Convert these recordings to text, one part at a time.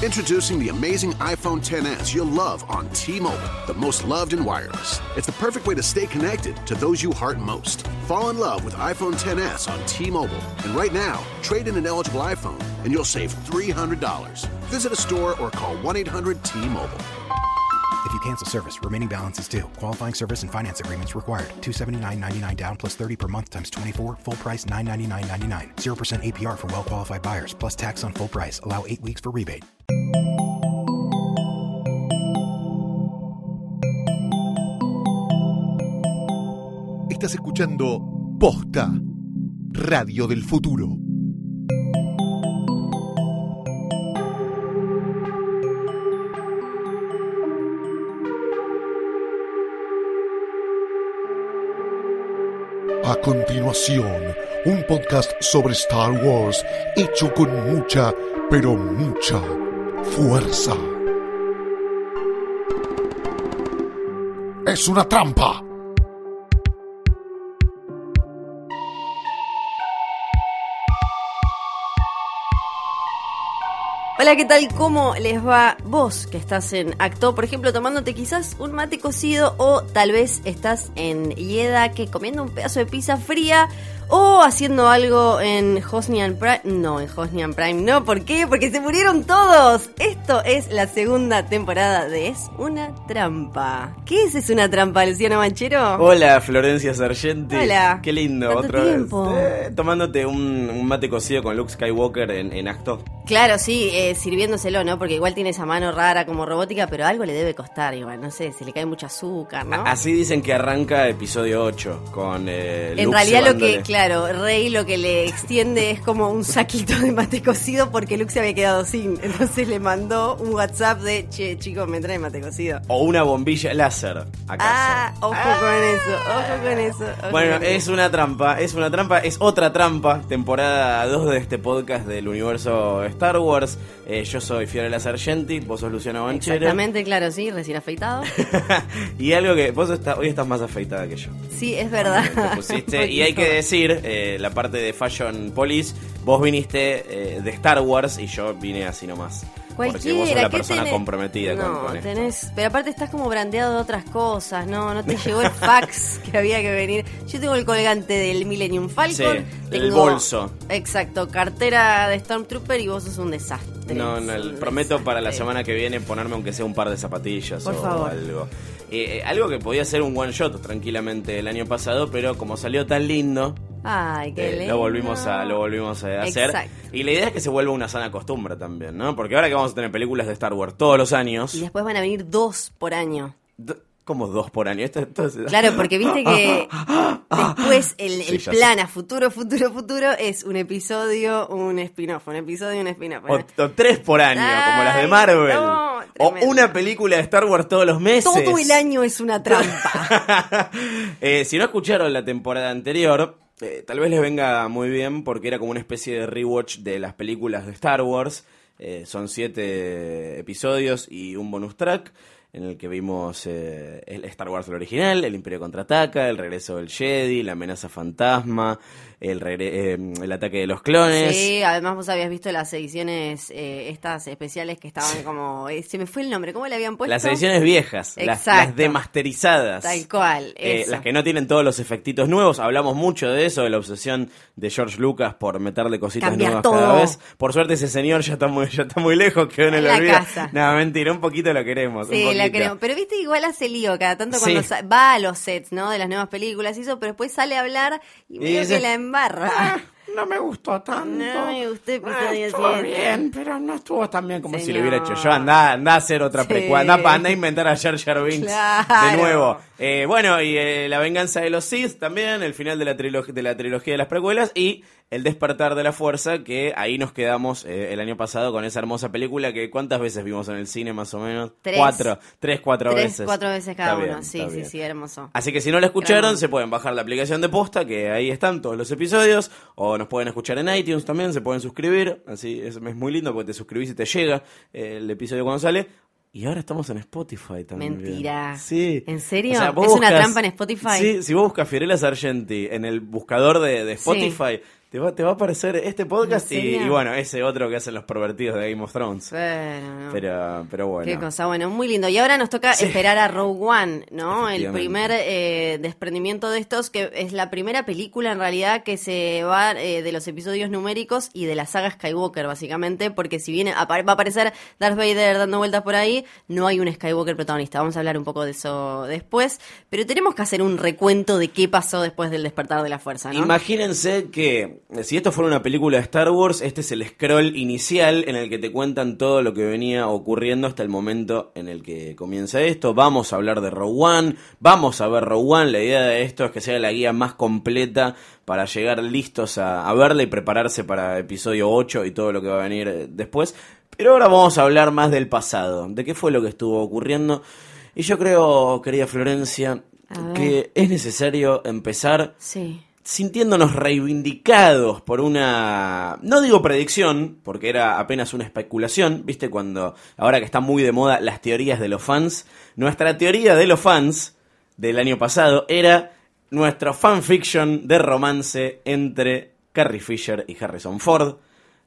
Introducing the amazing iPhone 10s you'll love on T-Mobile, the most loved in wireless. It's the perfect way to stay connected to those you heart most. Fall in love with iPhone 10s on T-Mobile, and right now, trade in an eligible iPhone and you'll save $300. Visit a store or call 1-800-T-Mobile. If you cancel service, remaining balance is due. Qualifying service and finance agreements required. 279.99 down plus 30 per month times 24. Full price 999.99. 0% APR for well qualified buyers plus tax on full price. Allow 8 weeks for rebate. Estás escuchando Posta, Radio del Futuro. Continuación, un podcast sobre Star Wars hecho con mucha, pero mucha fuerza. Es una trampa. Hola, ¿qué tal? ¿Cómo les va vos que estás en acto? Por ejemplo, tomándote quizás un mate cocido o tal vez estás en Yeda que comiendo un pedazo de pizza fría o haciendo algo en Hosnian Prime. No, en Hosnian Prime no. ¿Por qué? Porque se murieron todos. Esto es la segunda temporada de Es una trampa. ¿Qué es Es una trampa, Luciano Manchero? Hola, Florencia Sargenti. Hola. Qué lindo, ¿Cuánto otra tiempo? vez. Eh, tomándote un, un mate cocido con Luke Skywalker en, en acto. Claro, sí, eh, sirviéndoselo, ¿no? Porque igual tiene esa mano rara como robótica, pero algo le debe costar igual, no sé, se le cae mucho azúcar, ¿no? A- Así dicen que arranca episodio 8 con eh, En Luke realidad lo que. Claro, Rey lo que le extiende es como un saquito de mate cocido porque Luke se había quedado sin. Entonces le mandó un WhatsApp de, che, chicos, me trae mate cocido. O una bombilla láser, ¿acaso? Ah, ojo con eso, ojo con eso. ojo Bueno, con es eso. una trampa, es una trampa, es otra trampa, temporada 2 de este podcast del universo Star Wars. Eh, yo soy Fiorella Sargenti, vos sos Luciano Banchero. Exactamente, claro, sí, recién afeitado. y algo que vos está- hoy estás más afeitada que yo. Sí, es verdad. Te pusiste, Un y hay que poquito. Eh, la parte de Fashion Police, vos viniste eh, de Star Wars y yo vine así nomás. Porque vos sos la ¿qué persona tenés? comprometida con- no, con, esto. tenés, pero aparte estás como brandeado de otras cosas, no, no te llegó el fax que había que venir. Yo tengo el colgante del Millennium Falcon, Sí, tengo, el bolso. Exacto, cartera de Stormtrooper y vos sos un desastre. No, no, prometo para la semana que viene ponerme aunque sea un par de zapatillas Por o favor. algo. Eh, algo que podía ser un one shot tranquilamente el año pasado, pero como salió tan lindo, Ay, qué eh, lindo. lo volvimos a lo volvimos a hacer. Exacto. Y la idea es que se vuelva una sana costumbre también, ¿no? Porque ahora que vamos a tener películas de Star Wars todos los años, Y después van a venir dos por año. d- como dos por año. Esto, esto es- Claro, porque viste que después el, plan a futuro, futuro, futuro es un episodio, un spin-off, un episodio, un spin-off. O, o tres por año, como las de Marvel. no, o una película de Star Wars todos los meses. Todo el año es una trampa. Eh, si no escucharon la temporada anterior, eh, tal vez les venga muy bien porque era como una especie de rewatch de las películas de Star Wars. Eh, son siete episodios y un bonus track en el que vimos eh, el Star Wars el original, el Imperio contraataca, el regreso del Jedi, la amenaza fantasma, el, regre- eh, el ataque de los clones. Sí, además vos habías visto las ediciones, eh, estas especiales que estaban como... eh, se me fue el nombre, ¿cómo le habían puesto? Las ediciones viejas, las, las demasterizadas. Tal cual, Eh, eso. las que no tienen todos los efectitos nuevos. Hablamos mucho de eso, de la obsesión de George Lucas por meterle cositas Cambiar nuevas todo. cada vez. Por suerte ese señor ya está muy, ya está muy lejos, quedó en la olvido. casa. No, mentira, un poquito lo queremos. Sí, poquito. creo. Pero viste, igual hace lío cada tanto cuando Sí. va a los sets, ¿no? De las nuevas películas y eso, pero después sale a hablar y medio dice, que la embarra. "Ah, no me gustó tanto. No me gustó episodio Ah, estuvo siete". bien, pero no estuvo tan bien como si lo hubiera hecho yo. Andá, andá a hacer otra Sí. precuela. Andá, pa- andá a inventar a Jar Jar Binks Claro. de nuevo. Eh, bueno, y eh, La venganza de los Sith también, el final de la, de la trilogía de las precuelas y El despertar de la fuerza, que ahí nos quedamos eh, el año pasado con esa hermosa película que ¿cuántas veces vimos en el cine más o menos? Tres. Cuatro. Tres, cuatro Tres, veces. cuatro veces cada Está uno. bien, sí, sí, bien. sí, hermoso. Así que si no la escucharon, Gran- se pueden bajar la aplicación de posta, que ahí están todos los episodios, o nos pueden escuchar en iTunes también, se pueden suscribir, así es, es muy lindo porque te suscribís y te llega eh, el episodio cuando sale. Y ahora estamos en Spotify también. Mentira. Sí. ¿En serio? O sea, vos ¿Es una trampa en Spotify? Sí, si vos buscas Fiorella Sargenti en el buscador de, de Spotify, Te va, te va a aparecer este podcast y, bueno, ese otro que hacen los pervertidos de Game of Thrones. Bueno, no. Pero, pero bueno. Qué cosa, bueno, muy lindo. Y ahora nos toca esperar a Rogue One, ¿no? El primer eh, desprendimiento de estos, que es la primera película en realidad que se va eh, de los episodios numéricos y de la saga Skywalker, básicamente, porque si apa- va a aparecer Darth Vader dando vueltas por ahí, no hay un Skywalker protagonista. Vamos a hablar un poco de eso después, pero tenemos que hacer un recuento de qué pasó después del despertar de la fuerza, ¿no? Imagínense que si esto fuera una película de Star Wars, este es el scroll inicial en el que te cuentan todo lo que venía ocurriendo hasta el momento en el que comienza esto. Vamos a hablar de Rogue One, vamos a ver Rogue One. La idea de esto es que sea la guía más completa para llegar listos a, a verla y prepararse para episodio 8 y todo lo que va a venir después. Pero ahora vamos a hablar más del pasado, de qué fue lo que estuvo ocurriendo. Y yo creo, querida Florencia, que es necesario empezar Sí. Sintiéndonos reivindicados por una, no digo predicción, porque era apenas una especulación, viste, cuando, ahora que está muy de moda las teorías de los fans, nuestra teoría de los fans del año pasado era nuestro fanfiction de romance entre Carrie Fisher y Harrison Ford.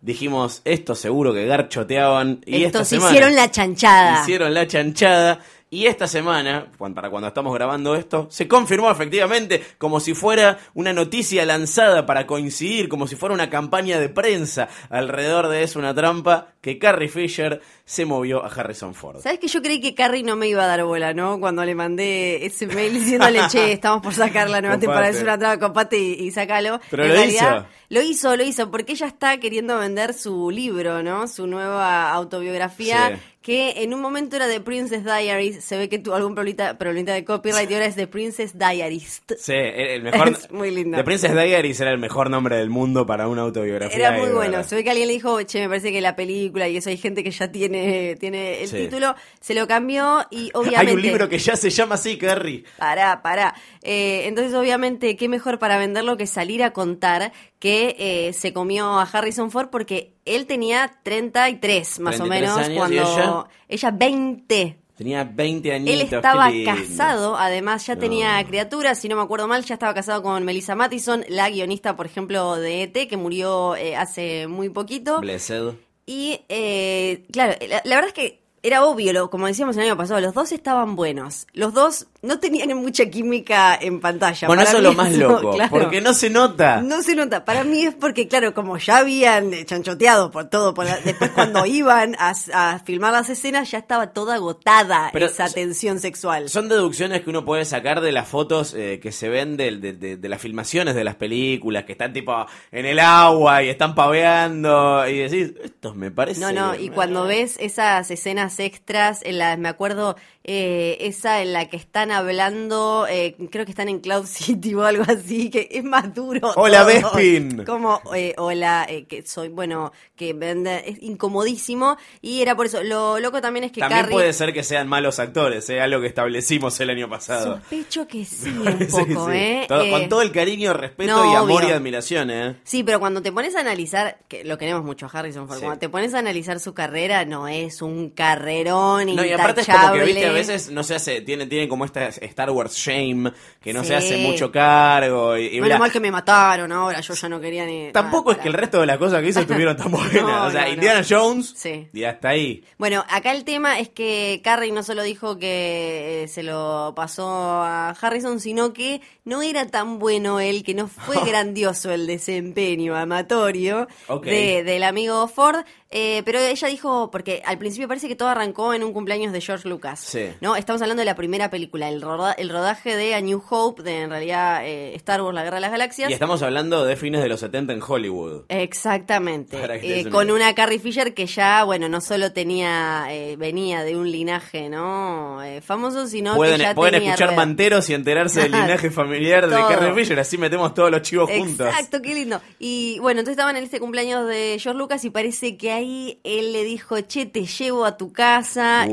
Dijimos, esto seguro que garchoteaban. Y esta Estos semana hicieron la chanchada. Hicieron la chanchada. Y esta semana, para cuando estamos grabando esto, se confirmó efectivamente como si fuera una noticia lanzada para coincidir, como si fuera una campaña de prensa alrededor de Es una trampa, que Carrie Fisher se movió a Harrison Ford. ¿Sabes que yo creí que Carrie no me iba a dar bola, ¿no? Cuando le mandé ese mail diciéndole, che, estamos por sacar la nueva temporada, es una traba, copate y, y sacalo. Pero En lo realidad, hizo. Lo hizo, lo hizo, porque ella está queriendo vender su libro, ¿no? Su nueva autobiografía, Sí. Que en un momento era The Princess Diaries, se ve que tuvo algún problemita, problemita de copyright y ahora es The Princess Diarist. Sí, el mejor. Es muy lindo. The Princess Diaries era el mejor nombre del mundo para una autobiografía. Era muy bueno. verdad. Se ve que alguien le dijo, che, me parece que la película y eso hay gente que ya tiene, tiene el Sí. título. Se lo cambió y obviamente. Hay un libro que ya se llama así, Carrie. Pará, pará. Eh, entonces, obviamente, qué mejor para venderlo que salir a contar que eh, se comió a Harrison Ford porque él tenía 33 más o 33 menos años, ¿y cuando ella? 20. Tenía 20 añitos. Él estaba casado, además ya No. tenía criaturas, si no me acuerdo mal, ya estaba casado con Melissa Mattison, la guionista, por ejemplo, de ET, que murió eh, hace muy poquito. Blessed. Y eh, claro, la, la verdad es que era obvio, lo, como decíamos el año pasado, los dos estaban buenos. Los dos no tenían mucha química en pantalla. Bueno, Para eso es lo más loco, claro, porque no se nota. no se nota. Para mí es porque, claro, como ya habían eh, chanchoteado por todo, por la- después cuando iban a, a filmar las escenas ya estaba toda agotada Pero esa tensión sexual. Son deducciones que uno puede sacar de las fotos eh, que se ven de, de- de- de las filmaciones de las películas, que están tipo en el agua y están paveando y decís, esto me parece... No, no, y cuando ves esas escenas extras, en las, me acuerdo, eh, esa en la que están hablando, eh, creo que están en Cloud City o algo así, que es más duro. Hola, todo. Bespin. Como, eh, hola, eh, que soy, bueno, que vende- es incomodísimo, y era por eso. Lo loco también es que También Carrie... puede ser que sean malos actores, ¿eh? algo que establecimos el año pasado. Sospecho que sí, un poco, sí. ¿eh? Todo- Con todo el cariño, respeto no, y amor y admiración, ¿eh? Sí, pero cuando te pones a analizar, que lo queremos mucho a Harrison Ford, Sí. cuando te pones a analizar su carrera, no es un carrerón No, y aparte es como que, viste, a veces no se hace, tiene, tiene como esta Star Wars shame, que no Sí. se hace mucho cargo y, y Menos bla. mal que me mataron ahora, yo ya no quería ni... Tampoco es que el resto de las cosas que hizo estuvieron tan buenas. No, o sea, no, no. Indiana Jones Sí. y hasta ahí. Bueno, acá el tema es que Carrie no solo dijo que eh, se lo pasó a Harrison, sino que no era tan bueno él, que no fue grandioso el desempeño amatorio de- del amigo Ford. Eh, pero ella dijo, porque al principio parece que todo arrancó en un cumpleaños de George Lucas. Sí. ¿no? Estamos hablando de la primera película, el, roda- el rodaje de A New Hope, de en realidad eh, Star Wars, La Guerra de las Galaxias. Y estamos hablando de fines de los 70 en Hollywood. Exactamente. Eh, con idea. una Carrie Fisher que ya, bueno, no solo tenía, eh, venía de un linaje, ¿no? Famoso, sino Pueden, que ya pueden tenía escuchar rueda. manteros y enterarse del linaje familiar de. Carrie Fisher, así metemos todos los chivos juntos. Exacto, qué lindo. Y bueno, entonces estaban en este cumpleaños de George Lucas y parece que ahí él le dijo, che, te llevo a tu casa.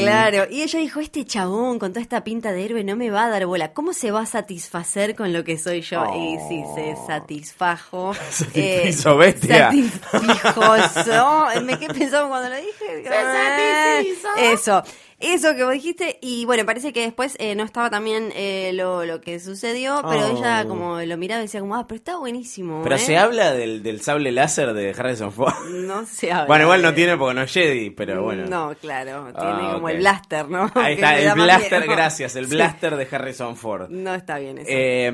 Claro, y ella dijo, este chabón con toda esta pinta de héroe no me va a dar bola, ¿cómo se va a satisfacer con lo que soy yo? Y sí, se satisfajo. Satisfizo, bestia. Satisfijoso. Me quedé pensando cuando lo dije. satisfizo. Eso. Eso que vos dijiste, y bueno, parece que después eh, no estaba también eh, lo, lo que sucedió, pero Oh. ella como lo miraba y decía como, ah, pero está buenísimo. Pero ¿eh?". se habla del, del sable láser de Harrison Ford. No se habla. Bueno, igual no tiene porque no es Jedi, pero bueno. No, claro, tiene Ah, como ok. el blaster, ¿no? Ahí está, el blaster, gracias, el Sí. blaster de Harrison Ford. No está bien eso. Eh,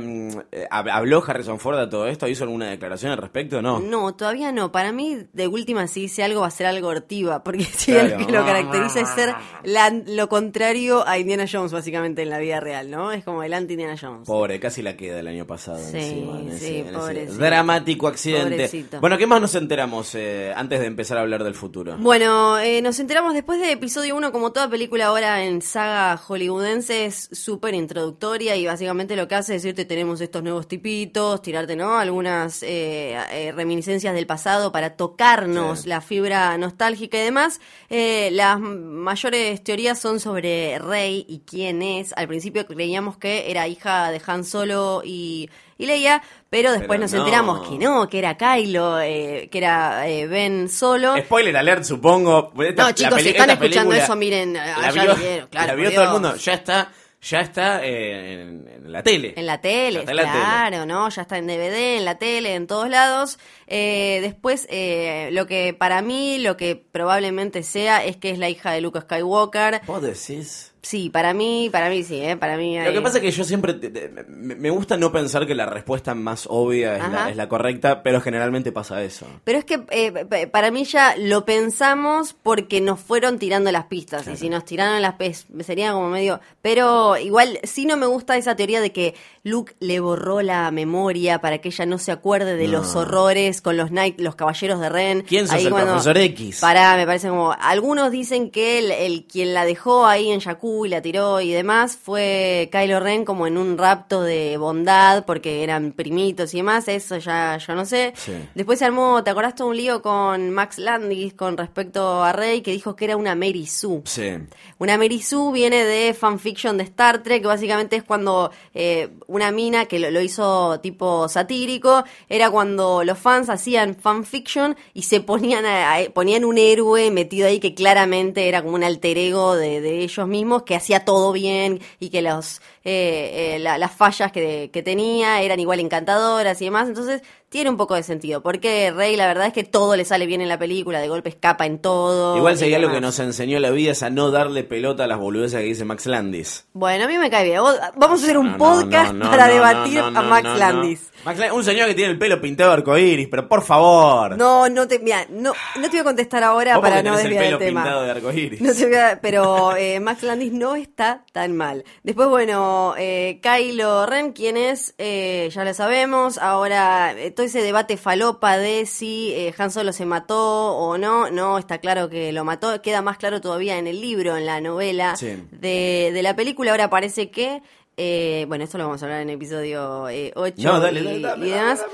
hab- ¿Habló Harrison Ford de todo esto? ¿Hizo alguna declaración al respecto? No. No, todavía no. Para mí, de última, si dice algo, va a ser algo hortiva, porque si Claro. lo que lo caracteriza es ser la- lo contrario a Indiana Jones, básicamente, en la vida real, ¿no? Es como el anti-Indiana Jones. Pobre, casi la queda el año pasado. Sí, encima, en ese- sí, en ese dramático accidente. Pobrecito. Bueno, ¿qué más nos enteramos eh, antes de empezar a hablar del futuro? Bueno, eh, nos enteramos después de episodio 1, como toda película ahora en saga hollywoodense, es súper introductoria y básicamente lo que hace es decirte tenemos estos nuevos tipitos, tirarte, ¿no? Algunas eh, reminiscencias del pasado para tocarnos Sí. la fibra nostálgica y demás. Las mayores teorías son sobre Rey y quién es. Al principio creíamos que era hija de Han Solo y, y Leia, pero después Pero nos no. enteramos que no, que era Kylo, eh, que era eh, Ben Solo. Spoiler alert, supongo. Esta- No, chicos, si están escuchando eso, miren, La vio, vieron, claro, la vio todo el mundo. Ya está, ya está eh, en, en la tele. En la Ya tele, está en la tele. claro, ¿no? Ya está en DVD, en la tele, en todos lados. Eh, después, eh, lo que para mí, lo que probablemente sea, es que es la hija de Luke Skywalker. ¿Vos decís? Sí, para mí, para mí sí, ¿eh? Para mí Lo que pasa es que yo siempre te- te- me me gusta no pensar que la respuesta más obvia es la, Ajá. es la correcta, pero generalmente pasa eso. Pero es que eh, para mí ya lo pensamos porque nos fueron tirando las pistas. Y si nos tiraron las pistas, sería como medio. Pero igual, sí no me gusta esa teoría de que Luke le borró la memoria para que ella no se acuerde de los horrores con los Knight, los caballeros de Ren. ¿Quién sos, Ahí el profesor X? Pará, me parece como. Algunos dicen que el, el quien la dejó ahí en Jakku y la tiró y demás fue Kylo Ren como en un rapto de bondad porque eran primitos y demás. Eso ya yo no sé. Sí. Después se armó, ¿te acordás todo un lío con Max Landis con respecto a Rey que dijo que era una Mary Sue? Sí. Una Mary Sue viene de fanfiction de Star Trek, que básicamente es cuando eh, una mina que lo, lo hizo tipo satírico, era cuando los fans hacían fanfiction y se ponían, a- ponían un héroe metido ahí que claramente era como un alter ego de, de ellos mismos, que hacía todo bien y que los eh, eh, la- las fallas que, que tenía eran igual encantadoras y demás. Entonces tiene un poco de sentido, porque Rey la verdad es que todo le sale bien en la película, de golpe escapa en todo. Igual sería lo que nos enseñó la vida es a no darle pelota a las boludeces que dice Max Landis. Bueno, a mí me cae bien. Vamos a hacer un No, no, podcast no, para debatir a Max. Landis. Max un señor que tiene el pelo pintado de arcoíris, pero por favor. No, no te, mira, no, no te voy a contestar ahora para no el desviar el, pelo tema. pintado de arcoíris. No te voy a- pero eh, Max Landis no está tan mal. Después, bueno, eh, Kylo Ren, quien es, eh, ya lo sabemos. Ahora, eh, todo ese debate falopa de si Han Solo se mató o no. No, está claro que lo mató. Queda más claro todavía en el libro, en la novela Sí. de, de la película. Ahora parece que. Eh, bueno, esto lo vamos a hablar en episodio eh, 8 No, dale, y, dale, dale, y demás.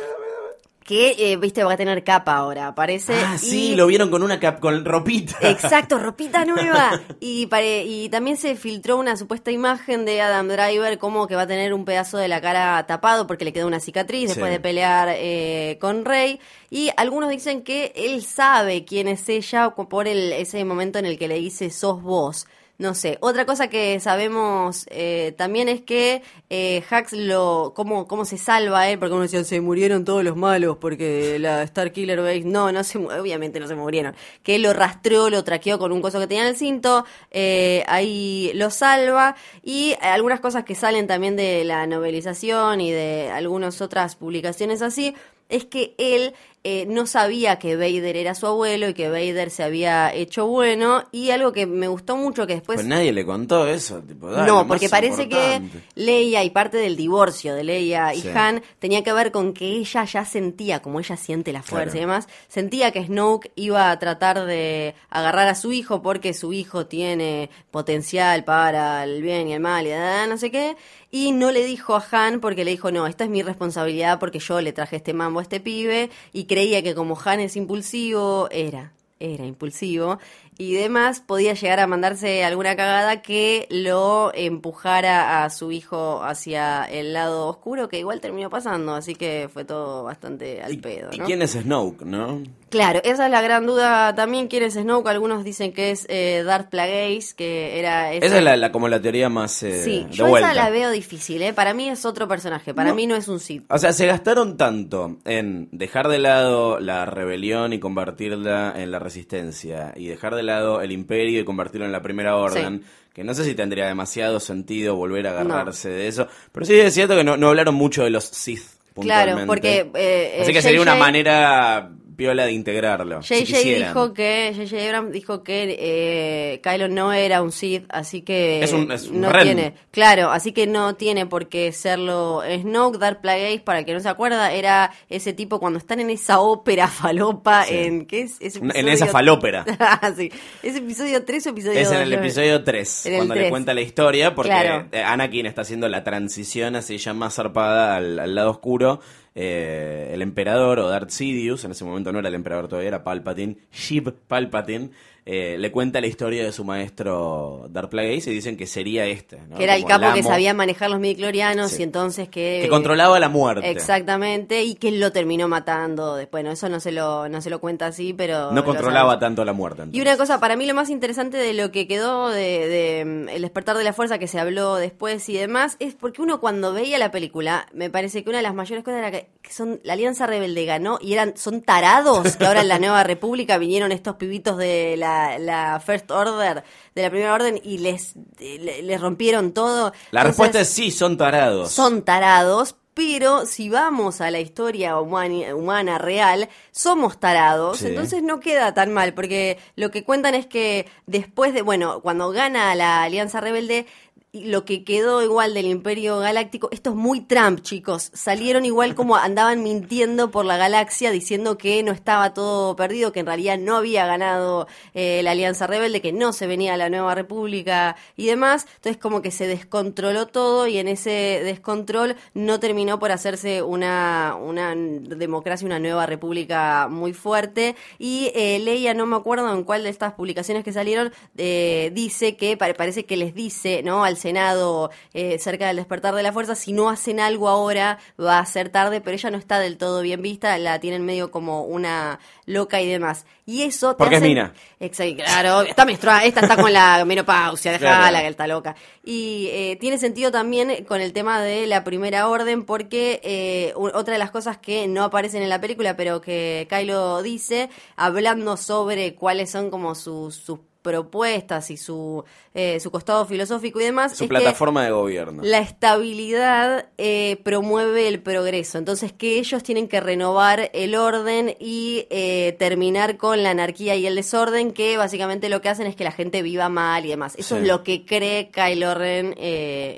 Que, eh, viste, va a tener capa ahora, parece. Ah, sí, y- lo vieron con una cap con ropita. Exacto, ropita nueva. Y, pare- y también se filtró una supuesta imagen de Adam Driver como que va a tener un pedazo de la cara tapado porque le quedó una cicatriz después Sí. de pelear eh, con Rey. Y algunos dicen que él sabe quién es ella por el, ese momento en el que le dice sos vos. No sé. Otra cosa que sabemos eh, también es que eh, Hax lo. Cómo, cómo se salva él, porque uno decía, se murieron todos los malos porque la Star Killer Base. No, no se obviamente no se murieron. Que él lo rastreó, lo traqueó con un coso que tenía en el cinto. eh, ahí lo salva. Y algunas cosas que salen también de la novelización y de algunas otras publicaciones así. Es que él eh, no sabía que Vader era su abuelo y que Vader se había hecho bueno. Y algo que me gustó mucho que después Pues nadie le contó eso, tipo, dale, no, porque parece importante. que Leia y parte del divorcio de Leia y Sí. Han tenía que ver con que ella ya sentía, como ella siente la fuerza Claro. y demás, sentía que Snoke iba a tratar de agarrar a su hijo porque su hijo tiene potencial para el bien y el mal y no sé qué. Y no le dijo a Han porque le dijo, no, esta es mi responsabilidad porque yo le traje este mambo a este pibe y creía que como Han es impulsivo, era, era impulsivo y demás, podía llegar a mandarse alguna cagada que lo empujara a su hijo hacia el lado oscuro, que igual terminó pasando, así que fue todo bastante al ¿Y, pedo, y quién es Snoke, no? Claro, esa es la gran duda también. ¿Quién es Snoke? Algunos dicen que es eh, Darth Plagueis, que era... ese- Esa es la, la- como la teoría más eh, Sí, de yo vuelta. esa la veo difícil, ¿eh? Para mí es otro personaje, para No. mí no es un Sith. O sea, se gastaron tanto en dejar de lado la rebelión y convertirla en la resistencia, y dejar de lado el imperio y convertirlo en la primera orden, que no sé si tendría demasiado sentido volver a agarrarse de eso, pero sí es cierto que no, no hablaron mucho de los Sith. Claro, porque, eh, Así eh, que sería una manera piola de integrarlo. si JJ quisieran. dijo que JJ Abrams dijo que eh, Kylo no era un Sith, así que Es un- es un no Ren. tiene, claro, así que no tiene por qué serlo Snoke, Darth Plagueis, para el que no se acuerda, era ese tipo cuando están en esa ópera falopa Sí. en ¿qué es? Ese En episodio- esa falópera. sí. ¿Es episodio 3 o episodio Es en 2? el episodio 3, En el cuando le 3. cuenta la historia, porque Claro. eh, Anakin está haciendo la transición hacia ella más zarpada al, al lado oscuro. Eh, el emperador, o Darth Sidious, en ese momento no era el emperador todavía, era Palpatine, Sheev Palpatine, eh, le cuenta la historia de su maestro Darth Plagueis y dicen que sería este. ¿no? Que era el capo que sabía manejar los midichlorianos Sí. y entonces que... Que controlaba la muerte. Exactamente, y que lo terminó matando después. Bueno, eso no se lo, no se lo cuenta así, pero... No controlaba tanto la muerte. Y una cosa, para mí lo más interesante de lo que quedó de, de, mm, El despertar de la fuerza que se habló después y demás, es porque uno cuando veía la película, me parece que una de las mayores cosas era que, que son la Alianza Rebelde ganó y eran son tarados, que ahora en la Nueva República vinieron estos pibitos de la, la First Order, de la Primera Orden, y les, le- les rompieron todo. La Entonces, respuesta es sí, son tarados. son tarados, pero si vamos a la historia humani- humana real, somos tarados, Sí. entonces no queda tan mal, porque lo que cuentan es que después de, bueno, cuando gana la Alianza Rebelde, lo que quedó igual del Imperio Galáctico, esto es muy Trump, chicos, salieron igual como andaban mintiendo por la galaxia diciendo que no estaba todo perdido, que en realidad no había ganado eh, la Alianza Rebelde, que no se venía la Nueva República y demás, entonces como que se descontroló todo y en ese descontrol no terminó por hacerse una, una democracia, una nueva república muy fuerte. Y eh, Leia, no me acuerdo en cuál de estas publicaciones que salieron, eh, dice que pare- parece que les dice no al Senado eh, cerca del despertar de la fuerza, si no hacen algo ahora va a ser tarde, pero ella no está del todo bien vista, la tienen medio como una loca y demás. Y eso te Porque es hace- mina. Exacto, claro, está menstruada, esta está con la menopausia, dejala Claro. que está loca. Y eh, tiene sentido también con el tema de la primera orden, porque eh, otra de las cosas que no aparecen en la película, pero que Kylo dice, hablando sobre cuáles son como sus, sus propuestas y su, eh, su costado filosófico y demás, Su es que plataforma de gobierno. la estabilidad eh, promueve el progreso. Entonces, que ellos tienen que renovar el orden y eh, terminar con la anarquía y el desorden, que básicamente lo que hacen es que la gente viva mal y demás. Eso Sí. es lo que cree Kylo Ren,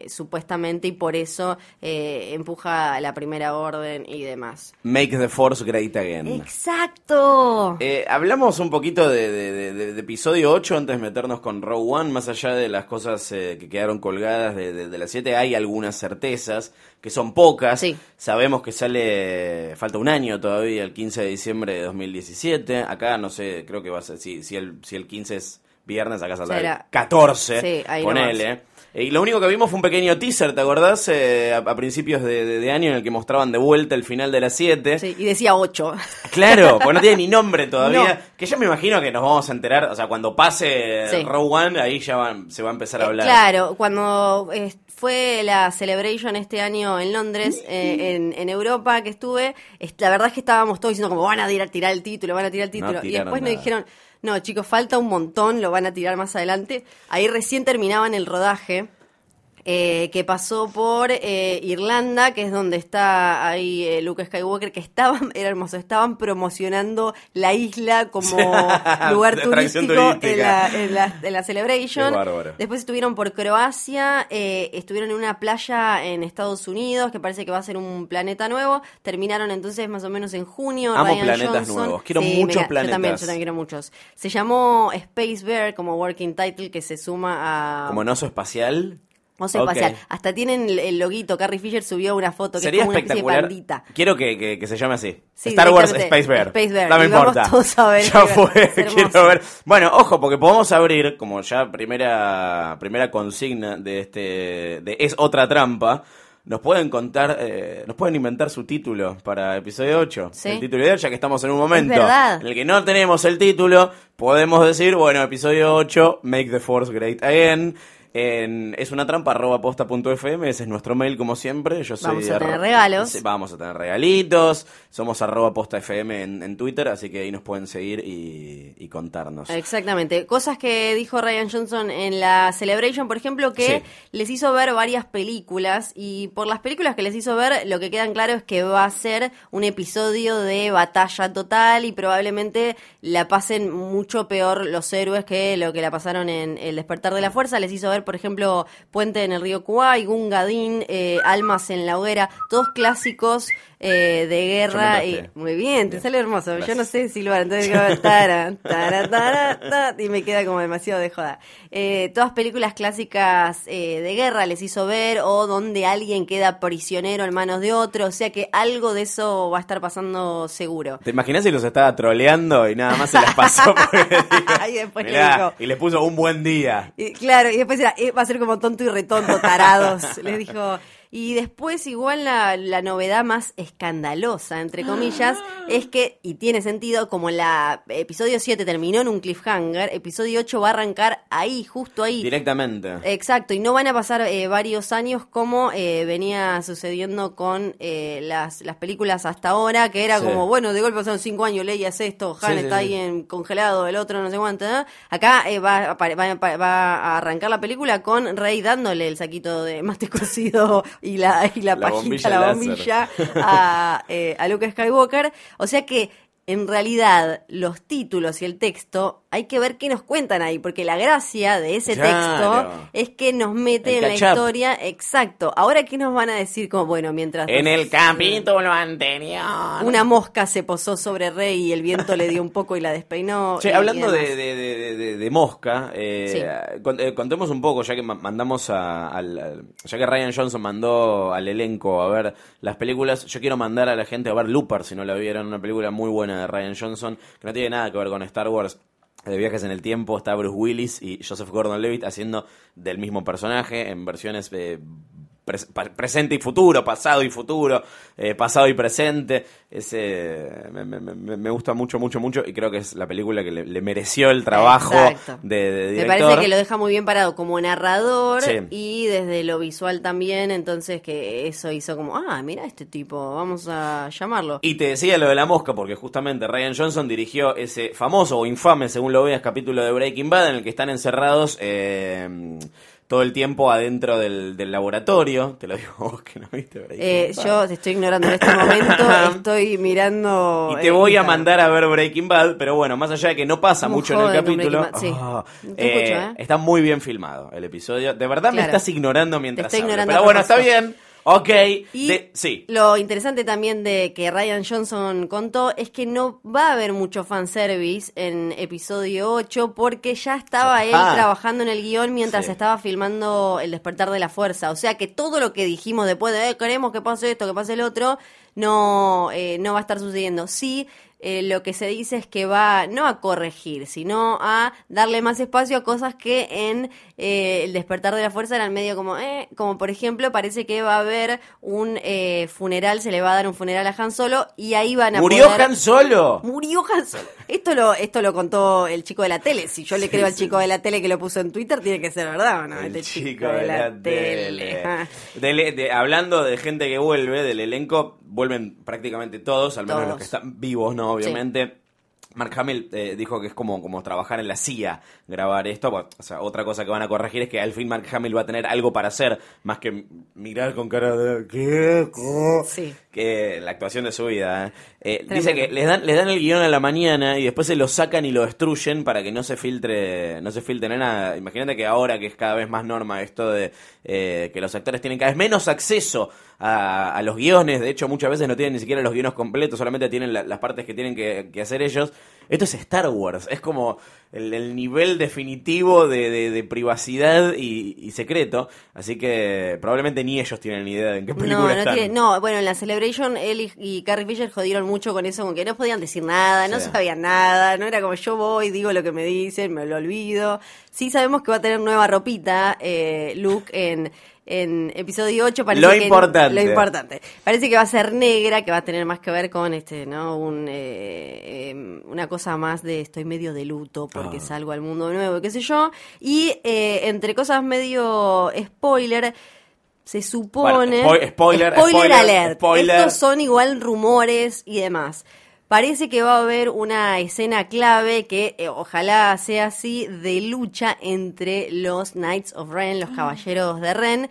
supuestamente, y por eso empuja la primera orden y demás. Make the Force Great Again. ¡Exacto! Hablamos un poquito de, de- de- de- de episodio 8 antes de meternos con Row One, más allá de las cosas eh, que quedaron colgadas de, de, de las 7, hay algunas certezas, que son pocas. Sí. Sabemos que sale, falta un año todavía, el 15 de diciembre de 2017. Acá no sé, creo que va a ser, si, si, el, si el 15 es viernes, acá saldrá el 14, Sí, ahí ponele. Y lo único que vimos fue un pequeño teaser, ¿te acordás? Eh, a, a principios de, de- de año en el que mostraban de vuelta el final de las 7. Sí, y decía 8. Claro, porque no tiene ni nombre todavía. No. Que yo me imagino que nos vamos a enterar, o sea, cuando pase Sí. Row One, ahí ya van- se va a empezar a Eh, hablar. Claro, cuando eh, fue la Celebration este año en Londres, eh, en, en Europa que estuve, es- la verdad es que estábamos todos diciendo como van a tirar, tirar el título, van a tirar el No título. y después nos nada. dijeron, no chicos, falta un montón, lo van a tirar más adelante. Ahí recién terminaban el rodaje. Eh, que pasó por eh, Irlanda, que es donde está ahí eh, Luke Skywalker, que estaban, era hermoso, estaban promocionando la isla como lugar turístico en la, en la- en la Celebration. Después estuvieron por Croacia, eh, estuvieron en una playa en Estados Unidos, que parece que va a ser un planeta nuevo. Terminaron entonces más o menos en junio. Amo Ryan planetas Johnson. nuevos. Quiero Sí, muchos planetas. Yo también, yo también quiero muchos. Se llamó Space Bear como working title, que se suma a Como oso espacial. Oso Ok. Espacial. Hasta tienen el, el loguito. Carrie Fisher subió una foto que Sería es como una especie de espectacular. Quiero que, que- que se llame así. Sí, Star Wars Space Bear. Space Bear. No me importa. todos a ver Ya fue. Quiero ver. Bueno, ojo, porque podemos abrir, como ya primera, primera consigna de este. de Es otra trampa. nos pueden contar, eh, nos pueden inventar su título para episodio 8. Sí. El título ideal, ya que estamos en un momento en el que no tenemos el título, podemos decir, bueno, episodio 8, Make the Force Great Again. En, es una trampa arroba posta.fm, ese es nuestro mail como siempre. Yo soy Vamos a tener regalos. Vamos a tener regalitos. Somos arroba posta FM en, en Twitter, así que ahí nos pueden seguir y, y contarnos. Exactamente. Cosas que dijo Ryan Johnson en la Celebration, por ejemplo, que Sí. les hizo ver varias películas y por las películas que les hizo ver, lo que quedan claro es que va a ser un episodio de batalla total y probablemente la pasen mucho peor los héroes que lo que la pasaron en El despertar de la fuerza. Les hizo ver, por ejemplo, Puente en el río Kuwait, Gungadin, eh, Almas en la hoguera, todos clásicos eh, de guerra. Y, muy bien, te Bien. sale hermoso. Yo no sé silbar, entonces digo, tara, tara, tara, ta, y me queda como demasiado de joda. Eh, todas películas clásicas eh, de guerra les hizo ver, o donde alguien queda prisionero en manos de otro, o sea que algo de eso va a estar pasando seguro. ¿Te imaginas si los estaba troleando y nada más se las pasó? Dijo, Y después le "Mirá", dijo- y le puso un buen día. Y, claro, y después era, eh, va a ser como tonto y retonto, tarados, les dijo. Y después igual la, la novedad más escandalosa, entre comillas, es que, y tiene sentido, como la episodio 7 terminó en un cliffhanger, episodio 8 va a arrancar ahí, justo ahí. Directamente. Exacto, y no van a pasar eh, varios años como eh, venía sucediendo con eh, las, las películas hasta ahora, que era Sí. como, bueno, de golpe pasaron cinco años, leías esto, Han Sí, está sí. ahí en congelado, el otro no sé cuánto. ¿no? Acá eh, va, va, a- va a arrancar la película con Rey dándole el saquito de mate cocido y la, y la, La pajita, bombilla la bombilla a, eh, a Luke Skywalker. O sea que en realidad los títulos y el texto hay que ver qué nos cuentan ahí, porque la gracia de ese Claro. texto es que nos mete El en la historia. Exacto. Ahora, ¿qué nos van a decir? Como, bueno, mientras... En el capítulo anterior. Una mosca se posó sobre Rey y el viento le dio un poco y la despeinó. Che, y- y hablando demás. de, de- de- de- de mosca, eh, Sí. eh, contemos un poco, ya que ma- mandamos a, al, al- ya que Ryan Johnson mandó al elenco a ver las películas, yo quiero mandar a la gente a ver Looper, si no la vieron, una película muy buena de Ryan Johnson, que no tiene nada que ver con Star Wars. De viajes en el tiempo está Bruce Willis y Joseph Gordon-Levitt haciendo del mismo personaje en versiones eh, presente y futuro, pasado y futuro, eh, pasado y presente. Ese me, me- me- gusta mucho, mucho, mucho y creo que es la película que le, le mereció el trabajo de, Me parece que lo deja muy bien parado como narrador Sí. y desde lo visual también, entonces que eso hizo como, ah, mira este tipo, vamos a llamarlo. Y te decía lo de la mosca, porque justamente Ryan Johnson dirigió ese famoso o infame, según lo veas, capítulo de Breaking Bad, en el que están encerrados eh, todo el tiempo adentro del, del laboratorio. Te lo digo vos que no viste Breaking Eh, Bad. yo te estoy ignorando en este momento, estoy mirando... Y te voy a mandar a ver Breaking Bad, pero bueno, más allá de que no pasa mucho en el capítulo, sí. ah, escucho, eh, ¿eh? está muy bien filmado el episodio. De verdad me estás ignorando mientras Te estoy hablo. ignorando Pero bueno, está bien. Ok. Y De- sí. lo interesante también de que Ryan Johnson contó es que no va a haber mucho fanservice en episodio 8 porque ya estaba él trabajando en el guion mientras Sí. estaba filmando El despertar de la fuerza. O sea que todo lo que dijimos después de eh, queremos que pase esto, que pase el otro, no, eh, no va a estar sucediendo. Sí, eh, lo que se dice es que va no a corregir, sino a darle más espacio a cosas que en eh, el despertar de la fuerza eran medio como, eh, como por ejemplo, parece que va a haber un eh, funeral, se le va a dar un funeral a Han Solo y ahí van a ¿Murió poder- Han Solo? Murió Han Solo. Esto lo, esto lo contó el chico de la tele. Si yo le Sí, creo al chico de la tele que lo puso en Twitter, tiene que ser verdad, ¿o no? El Este chico de la tele. De- hablando de gente que vuelve, del elenco, vuelven prácticamente todos, al menos Todos. los que están vivos, ¿no? Obviamente. Mark Hamill eh, dijo que es como, como trabajar en la CIA, grabar esto. Bueno, o sea, otra cosa que van a corregir es que al fin Mark Hamill va a tener algo para hacer, más que mirar con cara de ¿qué? ¿Cómo?", Sí. Que la actuación de su vida. ¿eh? Eh, dice que les dan, les dan el guion a la mañana y después se lo sacan y lo destruyen para que no se filtre, no se filtre nada. Imagínate que ahora que es cada vez más norma esto de eh, que los actores tienen cada vez menos acceso a, a los guiones, de hecho muchas veces no tienen ni siquiera los guiones completos, solamente tienen la- las partes que tienen que, que hacer ellos. Esto es Star Wars, es como el, el nivel definitivo de, de- de privacidad y, y secreto, así que probablemente ni ellos tienen ni idea de en qué película No, no, están. tiene- no, bueno, en la Celebration él y, y Carrie Fisher jodieron mucho con eso, con que no podían decir nada, no Sí. sabían nada, no era como yo voy, digo lo que me dicen, me lo olvido. Sí sabemos que va a tener nueva ropita, eh, Luke, en, en episodio 8 parece Lo que importante. lo importante. Parece que va a ser negra, que va a tener más que ver con este, ¿no? Un, eh, eh, una cosa más de estoy medio de luto porque Ah. salgo al mundo nuevo, qué sé yo. Y eh, entre cosas medio spoiler, se supone. Bueno, spoiler, spoiler, alert. spoiler. Estos son igual rumores y demás. Parece que va a haber una escena clave que eh, ojalá sea así de lucha entre los Knights of Ren, los caballeros de Ren,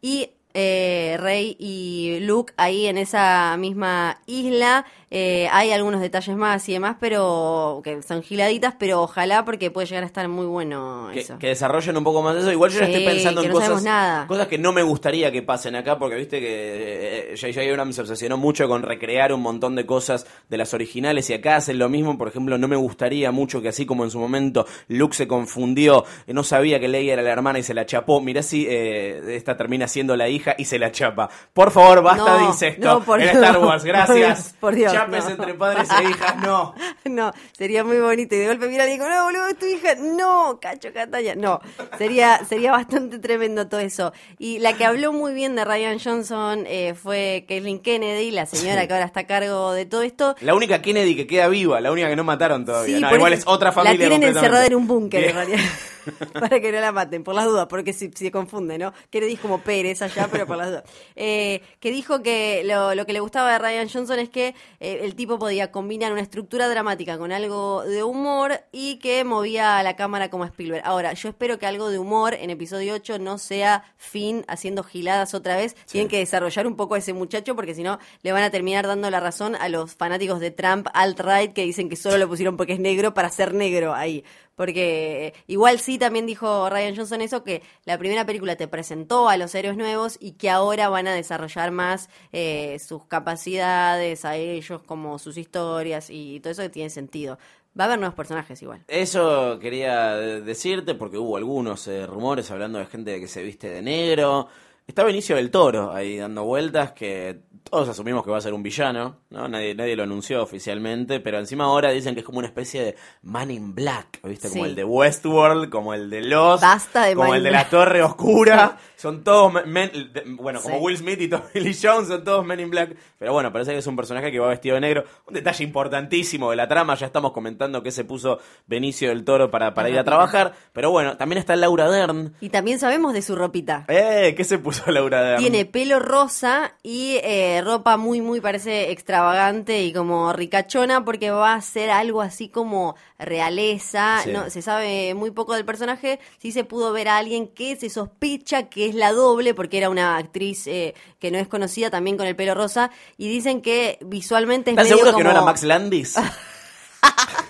y eh, Rey y Luke ahí en esa misma isla. Eh, hay algunos detalles más y demás, pero que son giladitas, pero ojalá porque puede llegar a estar muy bueno Que, eso. que desarrollen un poco más eso. Igual yo ya Sí, estoy pensando en no cosas, sabemos nada. cosas que no me gustaría que pasen acá, porque viste que eh, J.J. Abrams se obsesionó mucho con recrear un montón de cosas de las originales y acá hacen lo mismo. Por ejemplo, no me gustaría mucho que así como en su momento Luke se confundió, eh, no sabía que Leia era la hermana y se la chapó. Mirá si eh, esta termina siendo la hija y se la chapa. Por favor, basta No, de incesto no, por. Star Wars. Gracias. Por Dios, Chapes no. entre padres e hijas, no. No, sería muy bonito. Y de golpe mira y digo, no, boludo, es tu hija. No, cacho, Catalla. No, sería, sería bastante tremendo todo eso. Y la que habló muy bien de Ryan Johnson eh, fue Kathleen Kennedy, la señora que ahora está a cargo de todo esto. La única Kennedy que queda viva, la única que no mataron todavía. Sí, no, igual es otra familia. La tienen encerrada en un búnker, en realidad. para que no la maten, por las dudas, porque si, si se confunde, ¿no? Kennedy es como Pérez allá, pero por las dudas. Eh, que dijo que lo, lo que le gustaba de Ryan Johnson es que eh, el tipo podía combinar una estructura dramática con algo de humor y que movía a la cámara como Spielberg. Ahora, yo espero que algo de humor en episodio 8 no sea Finn haciendo giladas otra vez. Tienen que desarrollar un poco a ese muchacho porque si no le van a terminar dando la razón a los fanáticos de Trump alt-right que dicen que solo lo pusieron porque es negro para ser negro ahí. Porque eh, igual sí también dijo Ryan Johnson eso, que la primera película te presentó a los héroes nuevos y que ahora van a desarrollar más eh, sus capacidades, a ellos como sus historias y todo eso que tiene sentido. Va a haber nuevos personajes igual. Eso quería de- decirte porque hubo algunos eh, rumores hablando de gente que se viste de negro. Está Benicio del Toro ahí dando vueltas que todos asumimos que va a ser un villano, ¿no? Nadie, nadie lo anunció oficialmente, pero encima ahora dicen que es como una especie de Man in Black, ¿viste? Como Sí. el de Westworld, como el de Lost, Basta de como Man el de la. Torre Oscura. Son todos, men- men- de- bueno, como. Will Smith y Tommy Lee Jones son todos Men in Black. Pero bueno, parece que es un personaje que va vestido de negro. Un detalle importantísimo de la trama, ya estamos comentando que se puso Benicio del Toro para, para ir a trabajar. Pero bueno, también está Laura Dern. Y también sabemos de su ropita. Eh, ¿qué se puso Laura Dern? Tiene pelo rosa y eh, ropa muy, muy parece extravagante y como ricachona porque va a ser algo así como realeza. Sí. No, se sabe muy poco del personaje. Sí se pudo ver a alguien que se sospecha que es la doble porque era una actriz eh, que no es conocida también con el pelo rosa y dicen que visualmente es ¿Estás medio seguro como que no era Max Landis?